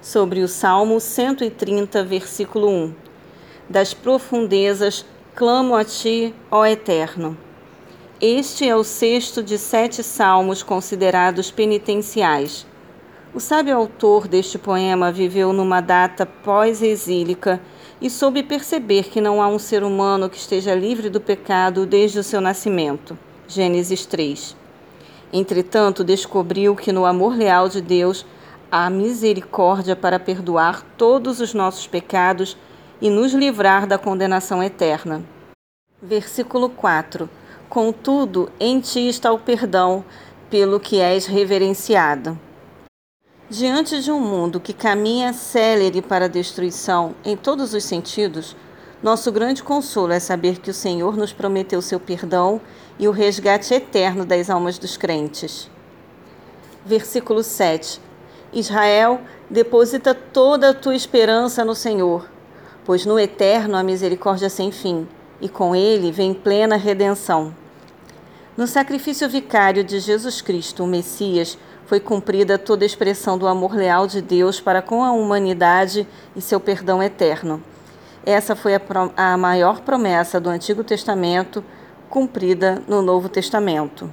sobre o Salmo 130, versículo 1. Das profundezas clamo a ti, ó Eterno. Este é o sexto de sete salmos considerados penitenciais. O sábio autor deste poema viveu numa data pós-exílica e soube perceber que não há um ser humano que esteja livre do pecado desde o seu nascimento. Gênesis 3. Entretanto, descobriu que no amor leal de Deus há misericórdia para perdoar todos os nossos pecados e nos livrar da condenação eterna. Versículo 4: Contudo, em ti está o perdão, pelo que és reverenciado. Diante de um mundo que caminha célere para a destruição em todos os sentidos, nosso grande consolo é saber que o Senhor nos prometeu seu perdão e o resgate eterno das almas dos crentes. Versículo 7. Israel, deposita toda a tua esperança no Senhor, pois no eterno há misericórdia sem fim, e com ele vem plena redenção. No sacrifício vicário de Jesus Cristo, o Messias, foi cumprida toda a expressão do amor leal de Deus para com a humanidade e seu perdão eterno. Essa foi a, a maior promessa do Antigo Testamento cumprida no Novo Testamento.